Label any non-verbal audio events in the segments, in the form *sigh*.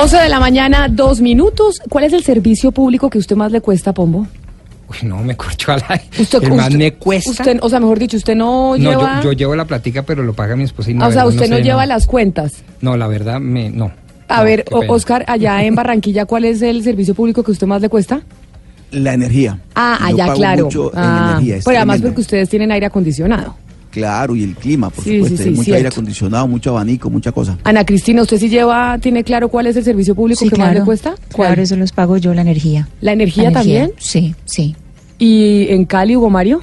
11 de la mañana, dos minutos. ¿Cuál es el servicio público que usted más le cuesta, Pombo? Uy, no, me corcho al aire. Usted, el más usted- me cuesta. usted- o sea, mejor dicho, usted no, no, lleva... yo, yo llevo la platica, pero lo paga mi esposa y no. Ah, o sea, la usted no, sé, lleva las cuentas. No, la verdad, me, no. A No, ver. Oscar, allá en Barranquilla, ¿cuál es el servicio público que usted más le cuesta? La energía. Ah, Yo allá, pago claro. mucho en Ah, energía, es pero además porque ustedes tienen aire acondicionado. Claro, y el clima, por Sí, supuesto. sí, hay mucho cierto. aire acondicionado, mucho abanico, mucha cosa. Ana Cristina, ¿usted sí lleva, tiene claro cuál es el servicio público Sí, que más le cuesta? ¿Cuál? Claro, eso los pago yo, la energía. ¿La energía, La también? Sí, sí. ¿Y en Cali, Hugo Mario?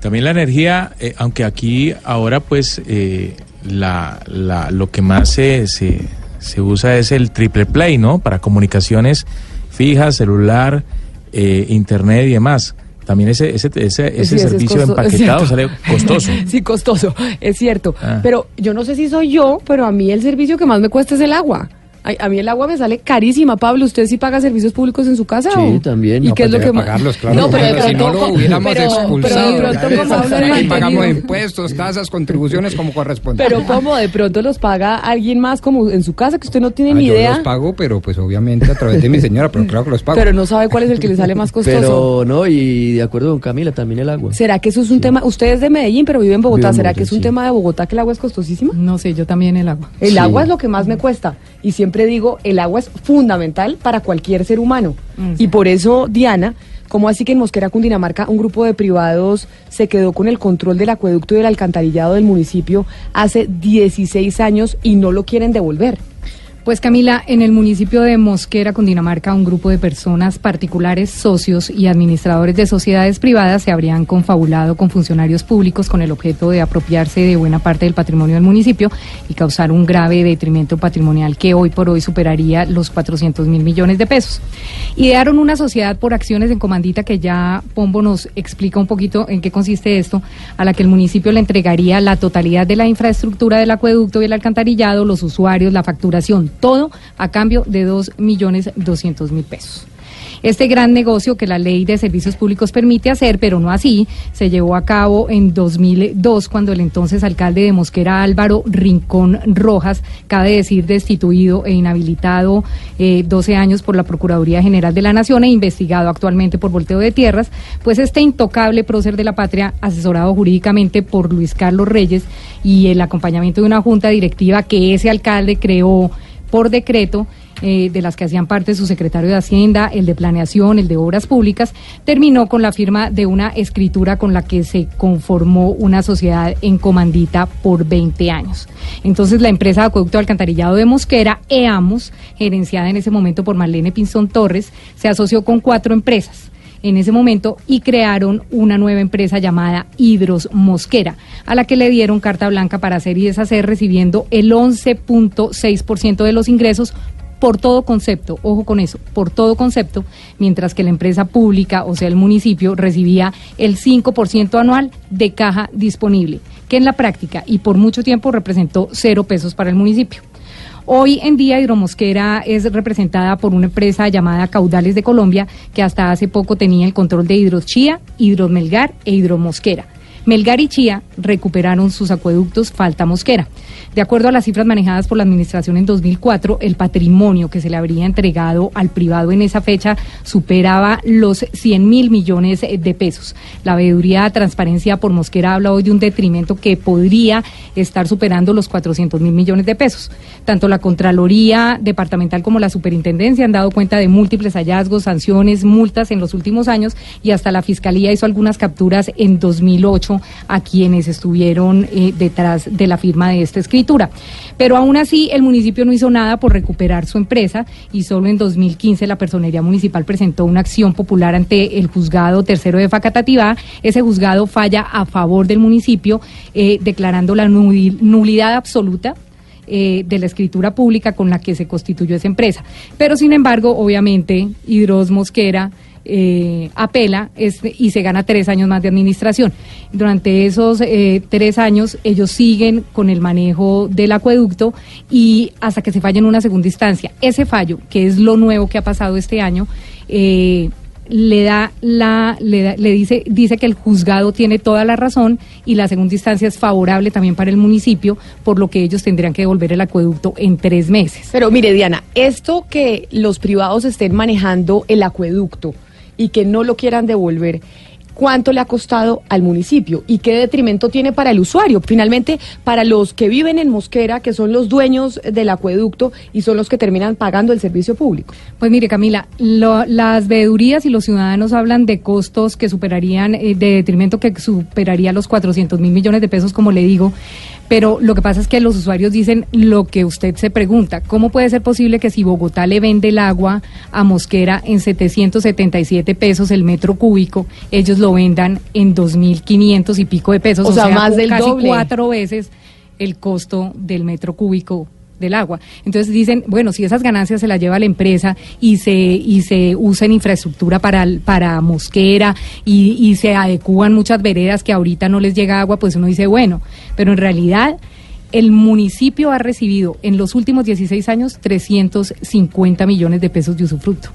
También la energía, eh, aunque aquí ahora pues eh, la, la- lo que más se, se, se usa es el triple play, ¿no? Para comunicaciones fijas, celular, eh, internet y demás. También ese, ese, ese, ese Sí, servicio costo- empaquetado sale costoso. *laughs* sí, costoso, es cierto. Ah. Pero yo no sé si soy yo, pero a mí el servicio que más me cuesta es el agua. Ay, A, mí el agua me sale carísima, Pablo. ¿Usted sí paga servicios públicos en su casa? Sí, o? también. ¿Y No, qué es pues lo debe que más- pagarlos, claro. No, pero de si no pronto, lo hubiéramos pero- expulsado. Pero de pronto, como el Aquí pagamos impuestos, tasas, contribuciones como corresponde. Pero como de pronto los paga alguien más como en su casa que usted no tiene Ah, ni yo idea, los pago, pero pues obviamente a través de mi señora, pero claro que los pago. pero no sabe cuál es el que le sale más costoso. Pero no, y de acuerdo con Camila, también el agua. ¿Será que eso es un tema? Usted es de Medellín, pero vive en Bogotá. Vivo ¿Será Bogotá, que es un sí. tema de Bogotá que el agua es costosísima? No sé, yo también el agua. El Sí. agua es lo que más me cuesta. Y siempre digo, el agua es fundamental para cualquier ser humano. Mm, Y por eso, Diana, ¿cómo así que en Mosquera, Cundinamarca, un grupo de privados se quedó con el control del acueducto y del alcantarillado del municipio hace 16 años y no lo quieren devolver? Pues Camila, en el municipio de Mosquera, Cundinamarca, un grupo de personas particulares, socios y administradores de sociedades privadas se habrían confabulado con funcionarios públicos con el objeto de apropiarse de buena parte del patrimonio del municipio y causar un grave detrimento patrimonial que hoy por hoy superaría los 400 mil millones de pesos. Idearon una sociedad por acciones en comandita que ya Pombo nos explica un poquito en qué consiste esto, a la que el municipio le entregaría la totalidad de la infraestructura del acueducto y el alcantarillado, los usuarios, la facturación, todo a cambio de dos millones doscientos mil pesos. Este gran negocio que la ley de servicios públicos permite hacer, pero no así, se llevó a cabo en 2002 cuando el entonces alcalde de Mosquera Álvaro Rincón Rojas, cabe decir destituido e inhabilitado eh, 12 años por la Procuraduría General de la Nación e investigado actualmente por volteo de tierras, pues este intocable prócer de la patria, asesorado jurídicamente por Luis Carlos Reyes y el acompañamiento de una junta directiva que ese alcalde creó por decreto, eh, de las que hacían parte su secretario de Hacienda, el de Planeación, el de Obras Públicas, terminó con la firma de una escritura con la que se conformó una sociedad en comandita por 20 años. Entonces la empresa de acueducto alcantarillado de Mosquera, EAMOS, gerenciada en ese momento por Marlene Pinzón Torres, se asoció con cuatro empresas en ese momento y crearon una nueva empresa llamada Hidros Mosquera, a la que le dieron carta blanca para hacer y deshacer, recibiendo el 11.6% de los ingresos por todo concepto, ojo con eso, por todo concepto, mientras que la empresa pública, o sea, el municipio, recibía el 5% anual de caja disponible, que en la práctica y por mucho tiempo representó cero pesos para el municipio. Hoy en día Hidromosquera es representada por una empresa llamada Caudales de Colombia, que hasta hace poco tenía el control de Hidrochía, Hidromelgar e Hidromosquera. Melgar y Chía recuperaron sus acueductos Falta Mosquera. De acuerdo a las cifras manejadas por la Administración en 2004, el patrimonio que se le habría entregado al privado en esa fecha superaba los 100 mil millones de pesos. La veeduría Transparencia por Mosquera habla hoy de un detrimento que podría estar superando los 400 mil millones de pesos. Tanto la Contraloría Departamental como la Superintendencia han dado cuenta de múltiples hallazgos, sanciones, multas en los últimos años y hasta la Fiscalía hizo algunas capturas en 2008 a quienes estuvieron eh, detrás de la firma de esta escritura. Pero aún así, el municipio no hizo nada por recuperar su empresa y solo en 2015 la Personería Municipal presentó una acción popular ante el juzgado tercero de Facatativá. Ese juzgado falla a favor del municipio, eh, declarando la nul- nulidad absoluta eh, de la escritura pública con la que se constituyó esa empresa. Pero sin embargo, obviamente, Hidros Mosquera eh, apela este, y se gana tres años más de administración. Durante esos eh, tres años ellos siguen con el manejo del acueducto y hasta que se falle en una segunda instancia. Ese fallo, que es lo nuevo que ha pasado este año, eh, le da la le, da- le dice dice que el juzgado tiene toda la razón y la segunda instancia es favorable también para el municipio, por lo que ellos tendrían que devolver el acueducto en tres meses. Pero mire, Diana, esto que los privados estén manejando el acueducto y que no lo quieran devolver, ¿cuánto le ha costado al municipio? ¿Y qué detrimento tiene para el usuario? Finalmente, para los que viven en Mosquera, que son los dueños del acueducto y son los que terminan pagando el servicio público. Pues mire, Camila, las veedurías y los ciudadanos hablan de costos que superarían, eh, de detrimento que superaría los 400 mil millones de pesos, como le digo. Pero lo que pasa es que los usuarios dicen lo que usted se pregunta. ¿Cómo puede ser posible que si Bogotá le vende el agua a Mosquera en 777 pesos el metro cúbico, ellos lo vendan en 2.500 y pico de pesos? O sea, más del casi doble. cuatro veces el costo del metro cúbico del agua. Entonces dicen, bueno, si esas ganancias se las lleva la empresa y se y se usa en infraestructura para para mosquera y, y se adecúan muchas veredas que ahorita no les llega agua, pues uno dice, bueno, pero en realidad el municipio ha recibido en los últimos 16 años 350 millones de pesos de usufructo.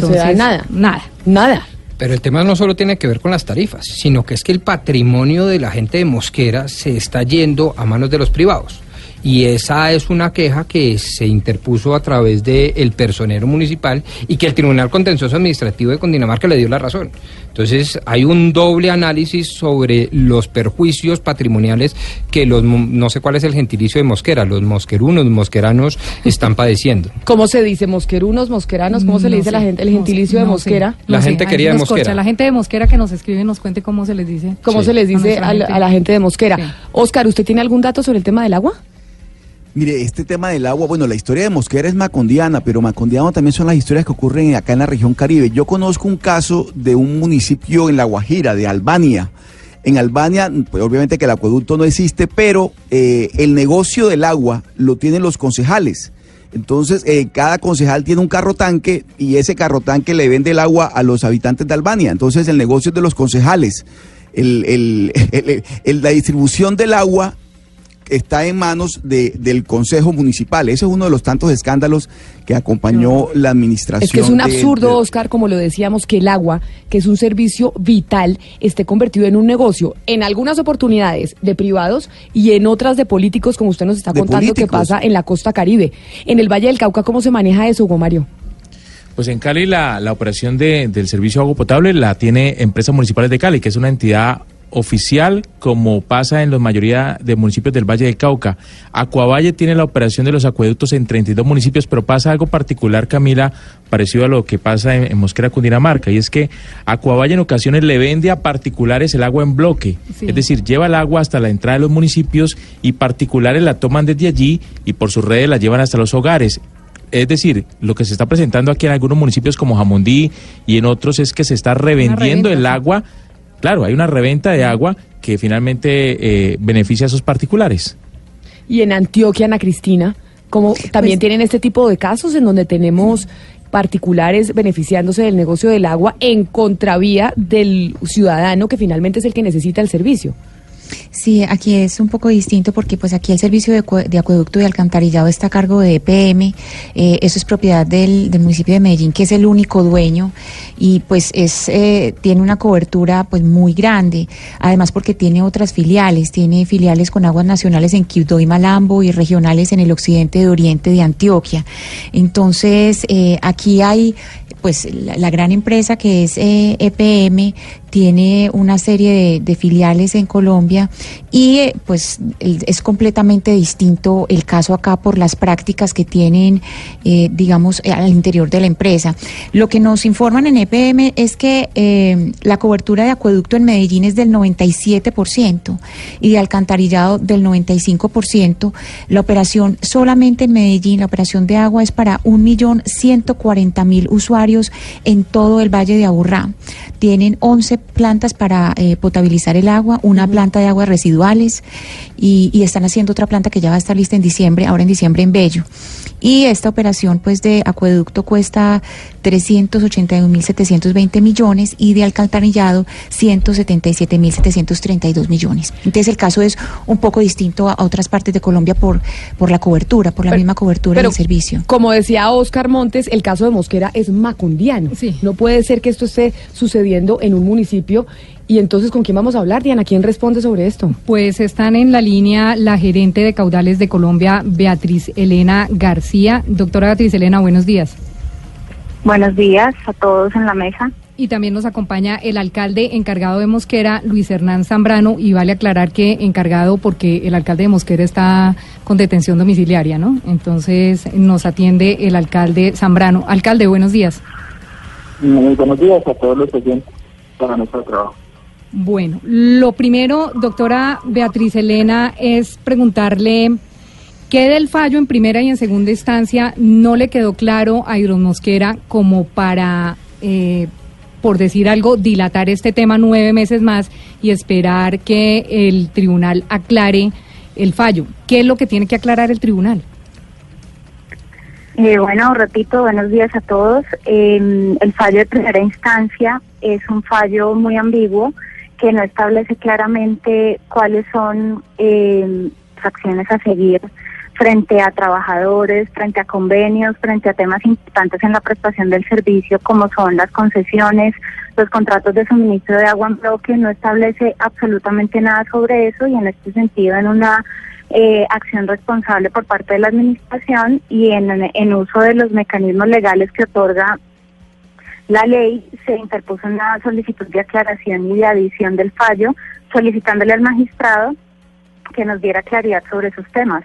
sea, nada. Nada. Nada. Pero el tema no solo tiene que ver con las tarifas, sino que es que el patrimonio de la gente de Mosquera se está yendo a manos de los privados. Y esa es una queja que se interpuso a través del personero municipal y que el Tribunal Contencioso Administrativo de Cundinamarca le dio la razón. Entonces hay un doble análisis sobre los perjuicios patrimoniales que los, no sé cuál es el gentilicio de Mosquera, los mosquerunos, mosqueranos están padeciendo. ¿Cómo se dice? ¿Mosquerunos, mosqueranos? ¿Cómo se le dice a la sé, gente, el gentilicio sé, de Mosquera? sé, La no sé, gente quería de nos corcha. Mosquera. La gente de Mosquera que nos escribe nos cuente cómo se les dice. ¿Cómo Sí. se les dice a la, gente. a la gente de Mosquera? Sí. Oscar, ¿usted tiene algún dato sobre el tema del agua? Mire, este tema del agua, bueno, la historia de Mosquera es macondiana, pero macondiano también son las historias que ocurren acá en la región Caribe. Yo conozco un caso de un municipio en La Guajira, de Albania. En Albania, pues, obviamente que el acueducto no existe, pero eh, el negocio del agua lo tienen los concejales. Entonces, eh, cada concejal tiene un carro tanque y ese carro tanque le vende el agua a los habitantes de Albania. Entonces, el negocio es de los concejales. El- el- *laughs* el- la distribución del agua está en manos de- del Consejo Municipal. Ese es uno de los tantos escándalos que acompañó la administración. Es que es un de- absurdo, de- Oscar, como lo decíamos, que el agua, que es un servicio vital, esté convertido en un negocio, en algunas oportunidades de privados y en otras de políticos, como usted nos está contando que pasa en la costa caribe. En el Valle del Cauca, ¿cómo se maneja eso, Hugo Mario? Pues en Cali la, la operación de- del servicio de agua potable la tiene Empresas Municipales de Cali, que es una entidad oficial como pasa en la mayoría de municipios del Valle del Cauca. Acuavalle tiene la operación de los acueductos en 32 municipios, pero pasa algo particular, Camila, parecido a lo que pasa en, en Mosquera, Cundinamarca, y es que Acuavalle en ocasiones le vende a particulares el agua en bloque, Sí. es decir, lleva el agua hasta la entrada de los municipios y particulares la toman desde allí y por sus redes la llevan hasta los hogares. Es decir, lo que se está presentando aquí en algunos municipios como Jamundí y en otros es que se está revendiendo el agua. Claro, hay una reventa de agua que finalmente eh, beneficia a esos particulares. Y en Antioquia, Ana Cristina, como también Pues- tienen este tipo de casos en donde tenemos particulares beneficiándose del negocio del agua en contravía del ciudadano que finalmente es el que necesita el servicio. Sí, aquí es un poco distinto porque pues aquí el servicio de, de acueducto y alcantarillado está a cargo de EPM, eh, eso es propiedad del, del municipio de Medellín que es el único dueño y pues es eh, tiene una cobertura pues muy grande, además porque tiene otras filiales, tiene filiales con aguas nacionales en Quibdó y Malambo y regionales en el occidente de oriente de Antioquia. Entonces eh, aquí hay pues la, gran empresa que es eh, EPM tiene una serie de, filiales en Colombia y eh, pues es completamente distinto el caso acá por las prácticas que tienen, eh, digamos, al interior de la empresa. Lo que nos informan en EPM es que la cobertura de acueducto en Medellín es del 97% y de alcantarillado del 95%. La operación solamente en Medellín, la operación de agua es para 1.140.000 usuarios en todo el Valle de Aburrá. Tienen 11 plantas para eh, potabilizar el agua, una planta de aguas residuales y, y están haciendo otra planta que ya va a estar lista en diciembre, ahora en diciembre en Bello. Y esta operación pues de acueducto cuesta 381.720 millones y de alcantarillado 177.732 millones. Entonces el caso es un poco distinto a, a otras partes de Colombia por, por la cobertura, por la Pero- misma cobertura pero, del servicio. Como decía Oscar Montes, el caso de Mosquera es macro Sí. No puede ser que esto esté sucediendo en un municipio. Y entonces, ¿con quién vamos a hablar, Diana? ¿Quién responde sobre esto? Pues están en la línea la gerente de caudales de Colombia, Beatriz Elena García. Doctora Beatriz Elena, buenos días. Buenos días a todos en la mesa. Y también nos acompaña el alcalde encargado de Mosquera, Luis Hernán Zambrano, y vale aclarar que encargado porque el alcalde de Mosquera está con detención domiciliaria, ¿no? Entonces nos atiende el alcalde Zambrano. Alcalde, buenos días. Muy buenos días a todos los oyentes para nuestro trabajo. Bueno, lo primero, doctora Beatriz Elena, es preguntarle qué del fallo en primera y en segunda instancia no le quedó claro a Hidros Mosquera como para, eh, por decir algo, dilatar este tema nueve meses más y esperar que el tribunal aclare el fallo. ¿Qué es lo que tiene que aclarar el tribunal? Eh, bueno, repito, buenos días a todos. Eh, el fallo de primera instancia es un fallo muy ambiguo que no establece claramente cuáles son eh, las acciones a seguir frente a trabajadores, frente a convenios, frente a temas importantes en la prestación del servicio, como son las concesiones, los contratos de suministro de agua en bloque, no establece absolutamente nada sobre eso y en este sentido en una eh, acción responsable por parte de la administración y en, en uso de los mecanismos legales que otorga la ley, se interpuso una solicitud de aclaración y de adición del fallo, solicitándole al magistrado que nos diera claridad sobre esos temas.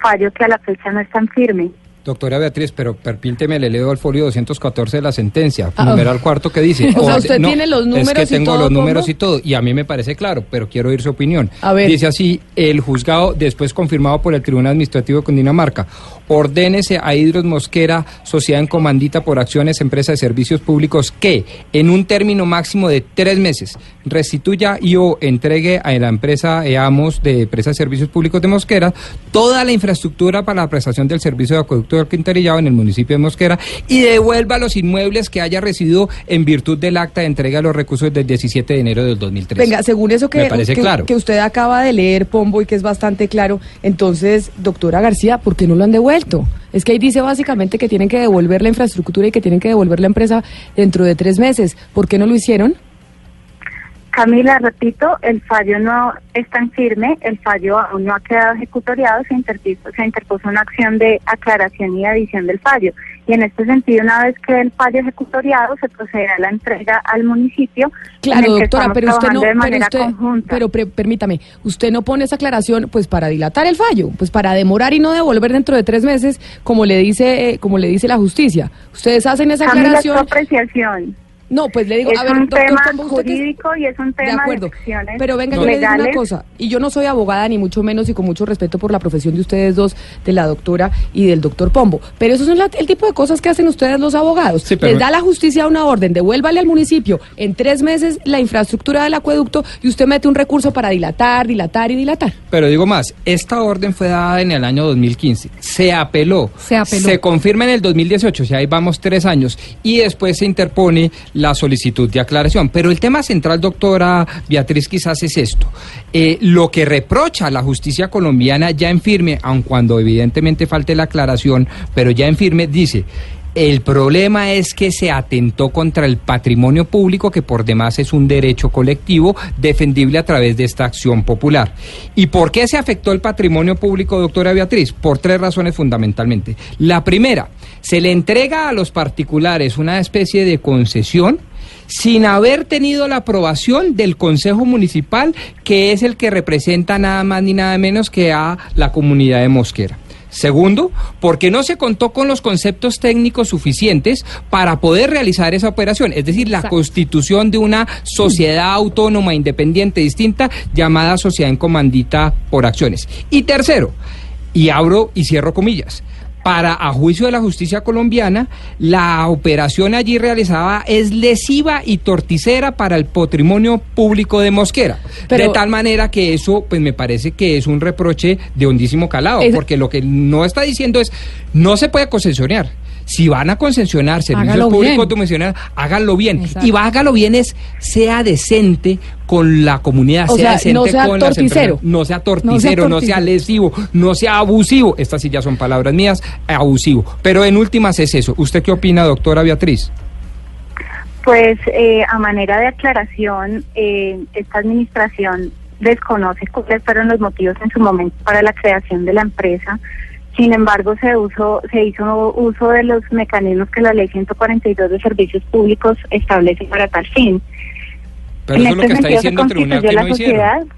Fallo que a la fecha no es tan firme. Doctora Beatriz, pero perpíteme, le leo el folio 214 de la sentencia, Ah. numeral cuarto que dice. *laughs* O sea, orde- usted tiene los números Es que y tengo todo, los números ¿cómo? y todo, y a mí me parece claro, pero quiero oír su opinión. A ver. Dice así, el juzgado, después confirmado por el Tribunal Administrativo de Cundinamarca, ordénese a Hidros Mosquera, sociedad en comandita por acciones, empresa de servicios públicos, que en un término máximo de tres meses restituya y o entregue a la empresa EAMOS de Empresa de Servicios Públicos de Mosquera toda la infraestructura para la prestación del servicio de acueducto del Quintarillado en el municipio de Mosquera y devuelva los inmuebles que haya recibido en virtud del acta de entrega de los recursos del 17 de enero del 2013. Venga, según eso que, Me parece que, claro. que usted acaba de leer, Pombo, y que es bastante claro, entonces, doctora García, ¿por qué no lo han devuelto? Es que ahí dice básicamente que tienen que devolver la infraestructura y que tienen que devolver la empresa dentro de tres meses. ¿Por qué no lo hicieron? Camila, repito, el fallo no es tan firme, el fallo aún no ha quedado ejecutoriado, se interpuso, se interpuso una acción de aclaración y adición del fallo. Y en este sentido, una vez que el fallo ejecutoriado, se procederá a la entrega al municipio. Claro, doctora, pero usted no, pero manera usted, conjunta. pero pre- permítame, usted no pone esa aclaración, pues para dilatar el fallo, pues para demorar y no devolver dentro de tres meses, como le dice, eh, como le dice la justicia. Ustedes hacen esa Camila, aclaración. apreciación. No, pues le digo, es a ver, un doctor tema usted que jurídico y es un De tema de, acuerdo. acciones Pero venga, yo le digo una cosa, y yo no soy abogada ni mucho menos y con mucho respeto por la profesión de ustedes dos, de la doctora y del doctor Pombo, pero esos son la- el tipo de cosas que hacen ustedes los abogados. Sí, pero- Les da la justicia una orden, devuélvale al municipio en tres meses la infraestructura del acueducto y usted mete un recurso para dilatar, dilatar y dilatar. Pero digo más, esta orden fue dada en el año 2015, se apeló, Se apeló. confirma en el 2018, o sea, ahí vamos tres años, y después se interpone la solicitud de aclaración. Pero el tema central, doctora Beatriz, quizás es esto. Eh, lo que reprocha la justicia colombiana ya en firme, aun cuando evidentemente falte la aclaración, pero ya en firme, dice... El problema es que se atentó contra el patrimonio público, que por demás es un derecho colectivo defendible a través de esta acción popular. ¿Y por qué se afectó el patrimonio público, doctora Beatriz? Por tres razones fundamentalmente. La primera, se le entrega a los particulares una especie de concesión sin haber tenido la aprobación del Consejo Municipal, que es el que representa nada más ni nada menos que a la comunidad de Mosquera. Segundo, porque no se contó con los conceptos técnicos suficientes para poder realizar esa operación, es decir, la Exacto. constitución de una sociedad autónoma, independiente, distinta, llamada sociedad en comandita por acciones. Y tercero, y abro y cierro comillas. Para, a juicio de la justicia colombiana, la operación allí realizada es lesiva y torticera para el patrimonio público de Mosquera. Pero- de tal manera que eso, pues me parece que es un reproche de hondísimo calado, Es- porque lo que no está diciendo es, no se puede concesionar. Si van a concesionar servicios Hágalo públicos bien. dominiciliarios, háganlo bien. Exacto. Y hágalo bien es, sea decente con la comunidad, O sea, sea, decente no sea con las torticero. empresas. No sea torticero, no sea, torticero. lesivo, no sea abusivo. Estas sí ya son palabras mías, abusivo. Pero en últimas es eso. ¿Usted qué opina, doctora Beatriz? Pues eh, a manera de aclaración, eh, esta administración desconoce cuáles fueron los motivos en su momento para la creación de la empresa. Sin embargo, se, uso, se hizo uso de los mecanismos que la Ley 142 de Servicios Públicos establece para tal fin. Pero En eso es lo este que está diciendo el tribunal que no hicieron.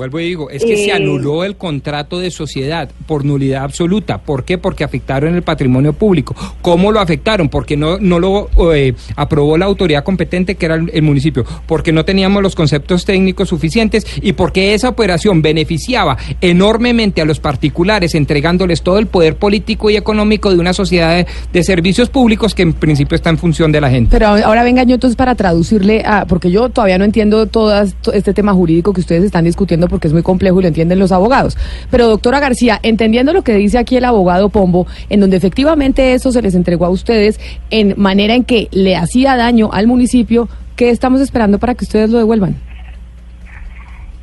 Vuelvo y digo, es que se Eh, anuló el contrato de sociedad por nulidad absoluta. ¿Por qué? Porque afectaron el patrimonio público. ¿Cómo lo afectaron? Porque no, no lo eh, aprobó la autoridad competente que era el, el municipio. Porque no teníamos los conceptos técnicos suficientes y porque esa operación beneficiaba enormemente a los particulares entregándoles todo el poder político y económico de una sociedad de, de servicios públicos que en principio está en función de la gente. Pero ahora venga yo entonces para traducirle, a, porque yo todavía no entiendo todo este tema jurídico que ustedes están discutiendo porque es muy complejo y lo entienden los abogados. Pero doctora García, entendiendo lo que dice aquí el abogado Pombo, en donde efectivamente eso se les entregó a ustedes en manera en que le hacía daño al municipio, ¿qué estamos esperando para que ustedes lo devuelvan?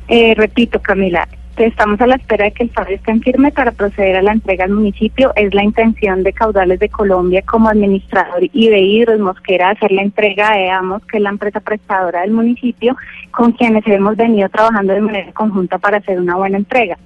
Eh, repito, Camila, estamos a la espera de que el fallo esté en firme para proceder a la entrega al municipio. Es la intención de Caudales de Colombia como administrador y de Hidros Mosquera hacer la entrega a EAMOS, que es la empresa prestadora del municipio, con quienes hemos venido trabajando de manera conjunta para hacer una buena entrega.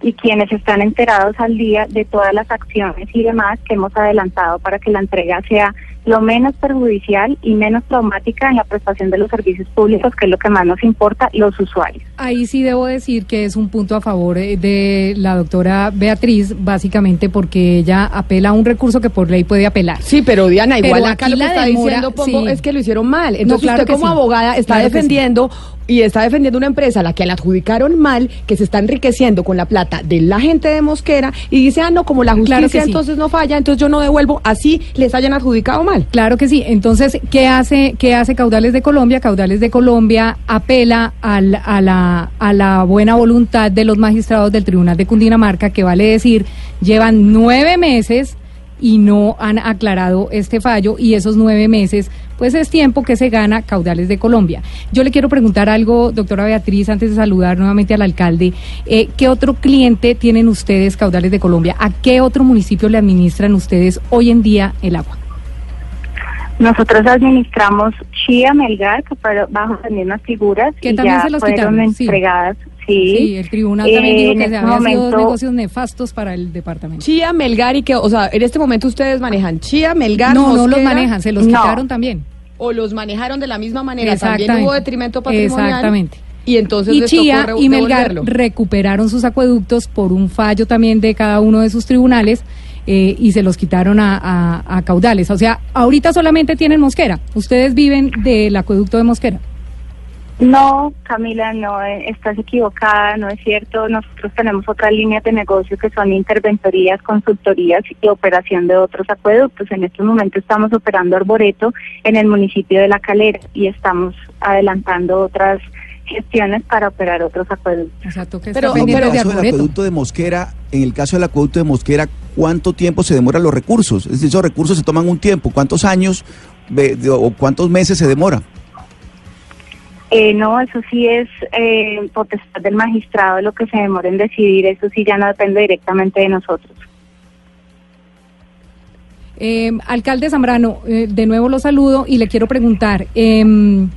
Y quienes están enterados al día de todas las acciones y demás que hemos adelantado para que la entrega sea lo menos perjudicial y menos traumática en la prestación de los servicios públicos, que es lo que más nos importa, los usuarios. Ahí sí debo decir que es un punto a favor eh, de la doctora Beatriz, básicamente porque ella apela a un recurso que por ley puede apelar. Sí, pero Diana, Pero igual acá aquí lo que la está demora, diciendo Pombo sí. es que lo hicieron mal. No, Entonces claro usted que como sí. abogada está Claro que sí. defendiendo y está defendiendo una empresa a la que la adjudicaron mal, que se está enriqueciendo con la plata de la gente de Mosquera y dice, ah, no, como la justicia Claro que sí. entonces no falla, entonces yo no devuelvo, así les hayan adjudicado mal. Claro que sí. Entonces, ¿qué hace, qué hace Caudales de Colombia? Caudales de Colombia apela al- a, la, a la buena voluntad de los magistrados del Tribunal de Cundinamarca, que vale decir, llevan nueve meses y no han aclarado este fallo y esos nueve meses, pues es tiempo que se gana Caudales de Colombia. Yo le quiero preguntar algo, doctora Beatriz, antes de saludar nuevamente al alcalde. Eh, ¿Qué otro cliente tienen ustedes, Caudales de Colombia? ¿A qué otro municipio le administran ustedes hoy en día el agua? Nosotros administramos Chía, Melgar, que fueron bajo las mismas figuras Que y también ya se los fueron quitaron, entregadas. Sí, Sí, el tribunal también Eh, dijo que este habían sido momento- negocios nefastos para el departamento. Chía, Melgar y que, o sea, en este momento ustedes manejan Chía, Melgar, No, no los manejan, se los No. quitaron también. o los manejaron de la misma manera, también Exactamente. hubo detrimento patrimonial. Exactamente. Y entonces y Chía y Melgar devolverlo. recuperaron sus acueductos por un fallo también de cada uno de sus tribunales eh, y se los quitaron a, a- a caudales. O sea, ahorita solamente tienen Mosquera. Ustedes viven del acueducto de Mosquera. No, Camila, no, eh, estás equivocada, no es cierto. Nosotros tenemos otras líneas de negocio que son interventorías, consultorías y operación de otros acueductos. En estos momentos estamos operando Arboreto en el municipio de La Calera y estamos adelantando otras gestiones para operar otros acueductos. O sea, toca Pero- En el caso del acueducto de Mosquera, en el caso del acueducto de Mosquera, ¿cuánto tiempo se demoran los recursos? Es decir, esos recursos se toman un tiempo. ¿Cuántos años o cuántos meses se demora? Eh, no, eso sí es eh, potestad del magistrado lo que se demora en decidir, eso sí ya no depende directamente de nosotros. Eh, alcalde Zambrano, eh, de nuevo lo saludo y le quiero preguntar, em,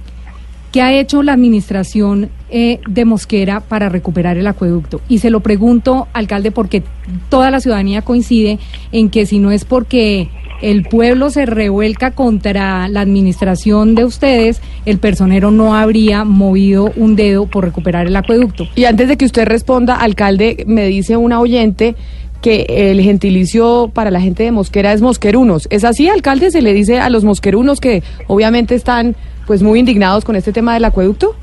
¿qué ha hecho la administración eh, de Mosquera para recuperar el acueducto? Y se lo pregunto, alcalde, porque toda la ciudadanía coincide en que si no es porque el pueblo se revuelca contra la administración de ustedes, el personero no habría movido un dedo por recuperar el acueducto. Y antes de que usted responda, alcalde, me dice una oyente que el gentilicio para la gente de Mosquera es mosquerunos. ¿Es así, alcalde? ¿Se le dice a los mosquerunos que obviamente están pues muy indignados con este tema del acueducto?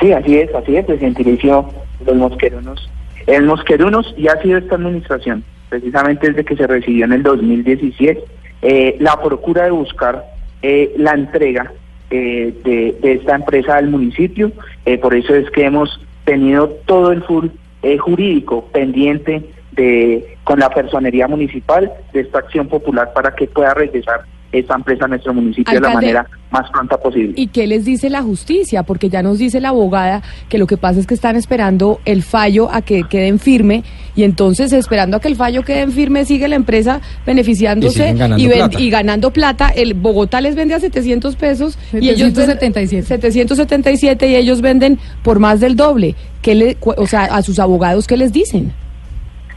Sí, así es, así es, el gentilicio los mosquerunos. El mosquerunos ya ha sido esta administración, precisamente desde que se recibió en el 2017, eh, la procura de buscar eh, la entrega eh, de, de esta empresa al municipio, eh, por eso es que hemos tenido todo el full eh, jurídico pendiente de con la personería municipal de esta acción popular para que pueda regresar esta empresa a nuestro municipio de la manera más pronta posible. ¿Y qué les dice la justicia? Porque ya nos dice la abogada que lo que pasa es que están esperando el fallo a que queden firme y entonces esperando a que el fallo quede en firme sigue la empresa beneficiándose Y ganando ven- plata. y ganando plata. El Bogotá les vende a 700 pesos y ellos ven- 777. 777 y ellos venden por más del doble. ¿Qué le, cu- o sea, a sus abogados qué les dicen?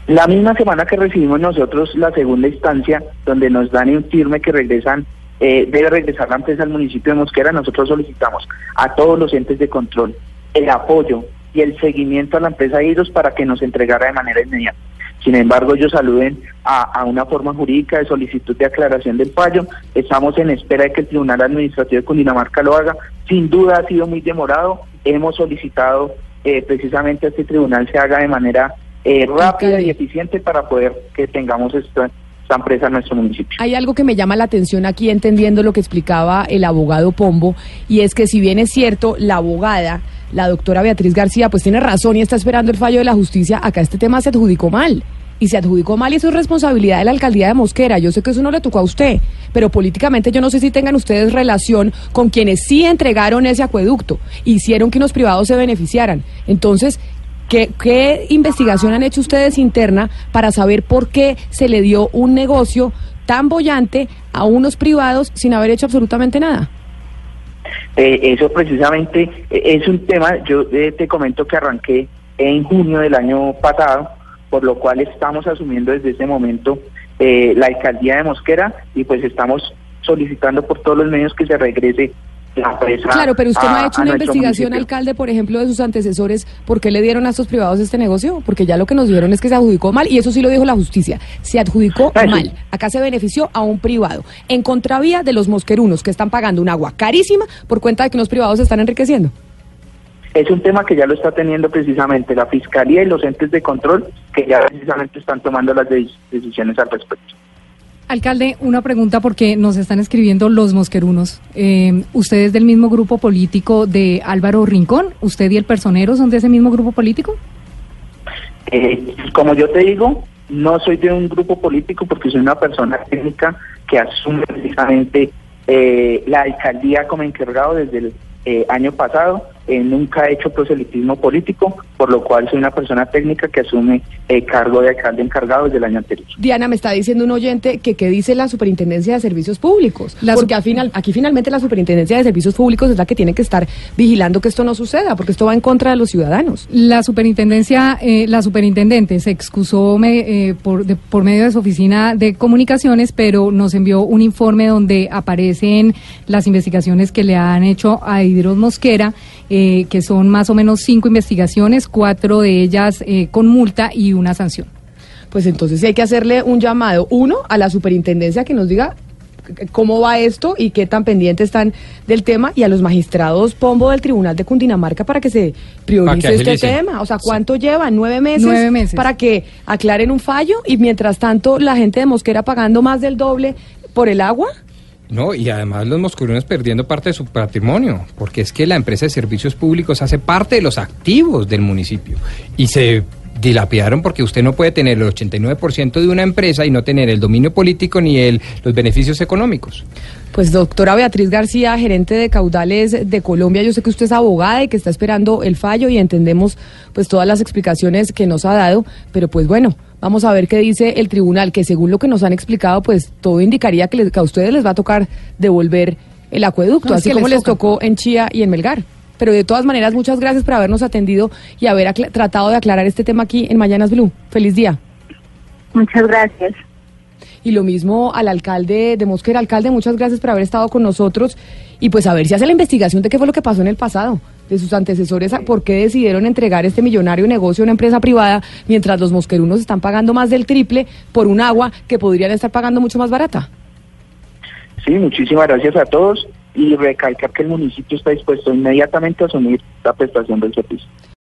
La misma semana que recibimos nosotros la segunda instancia, donde nos dan en firme que regresan, eh, debe regresar la empresa al municipio de Mosquera, nosotros solicitamos a todos los entes de control el apoyo y el seguimiento a la empresa Iros para que nos entregara de manera inmediata. Sin embargo, ellos aluden a, a una forma jurídica de solicitud de aclaración del fallo. Estamos en espera de que el Tribunal Administrativo de Cundinamarca lo haga. Sin duda ha sido muy demorado. Hemos solicitado eh, precisamente a este tribunal se haga de manera eh, rápida y eficiente para poder que tengamos esta, esta empresa en nuestro municipio. Hay algo que me llama la atención aquí entendiendo lo que explicaba el abogado Pombo y es que si bien es cierto, la abogada, la doctora Beatriz García, pues tiene razón y está esperando el fallo de la justicia, acá este tema se adjudicó mal. Y se adjudicó mal y eso es responsabilidad de la alcaldía de Mosquera. Yo sé que eso no le tocó a usted, pero políticamente yo no sé si tengan ustedes relación con quienes sí entregaron ese acueducto, hicieron que unos privados se beneficiaran. Entonces, ¿Qué, ¿Qué investigación han hecho ustedes interna para saber por qué se le dio un negocio tan bollante a unos privados sin haber hecho absolutamente nada? Eh, eso precisamente eh, es un tema, yo eh, te comento que arranqué en junio del año pasado, por lo cual estamos asumiendo desde ese momento eh, la alcaldía de Mosquera y pues estamos solicitando por todos los medios que se regrese la. Claro, pero usted no ha hecho una investigación, municipio. alcalde, por ejemplo, de sus antecesores, ¿por qué le dieron a estos privados este negocio? Porque ya lo que nos dieron es que se adjudicó mal, y eso sí lo dijo la justicia, se adjudicó sí. mal. Acá se benefició a un privado, en contravía de los mosquerunos, que están pagando un agua carísima por cuenta de que unos privados se están enriqueciendo. Es un tema que ya lo está teniendo precisamente la Fiscalía y los entes de control que ya precisamente están tomando las de- decisiones al respecto. Alcalde, una pregunta porque nos están escribiendo los mosquerunos. Eh, ¿Usted es del mismo grupo político de Álvaro Rincón? ¿Usted y el personero son de ese mismo grupo político? Eh, como yo te digo, no soy de un grupo político porque soy una persona técnica que asume precisamente eh, la alcaldía como encargado desde el eh, año pasado. Eh, nunca he hecho proselitismo político, por lo cual soy una persona técnica que asume el cargo de alcalde encargado desde el año anterior. Diana, me está diciendo un oyente que qué dice la Superintendencia de Servicios Públicos. La porque final, aquí finalmente la Superintendencia de Servicios Públicos es la que tiene que estar vigilando que esto no suceda, porque esto va en contra de los ciudadanos. La superintendencia, eh, la superintendente se excusó me- eh, por, de- por medio de su oficina de comunicaciones, pero nos envió un informe donde aparecen las investigaciones que le han hecho a Hidros Mosquera, eh, que son más o menos cinco investigaciones, cuatro de ellas eh, con multa y una sanción. Pues entonces sí hay que hacerle un llamado, uno, a la superintendencia que nos diga cómo va esto y qué tan pendientes están del tema y a los magistrados Pombo del Tribunal de Cundinamarca para que se priorice que este tema. O sea, ¿cuánto llevan? ¿Nueve meses? Nueve meses. Para que aclaren un fallo y mientras tanto la gente de Mosquera pagando más del doble por el agua. No, y además los mosquerones perdiendo parte de su patrimonio, porque es que la empresa de servicios públicos hace parte de los activos del municipio y se dilapidaron porque usted no puede tener el 89% de una empresa y no tener el dominio político ni el, los beneficios económicos. Pues doctora Beatriz García, gerente de caudales de Colombia, yo sé que usted es abogada y que está esperando el fallo y entendemos pues todas las explicaciones que nos ha dado, pero pues bueno, vamos a ver qué dice el tribunal, que según lo que nos han explicado, pues todo indicaría que, les- que a ustedes les va a tocar devolver el acueducto, No, así como les les toca. tocó en Chía y en Melgar. Pero de todas maneras, muchas gracias por habernos atendido y haber tratado de aclarar este tema aquí en Mañanas Blue. Feliz día. Muchas gracias. Y lo mismo al alcalde de Mosquera. Alcalde, muchas gracias por haber estado con nosotros. Y pues a ver si hace la investigación de qué fue lo que pasó en el pasado, de sus antecesores, a- por qué decidieron entregar este millonario negocio a una empresa privada, mientras los mosquerunos están pagando más del triple por un agua que podrían estar pagando mucho más barata. Sí, muchísimas gracias a todos y recalcar que el municipio está dispuesto inmediatamente a asumir la prestación del servicio.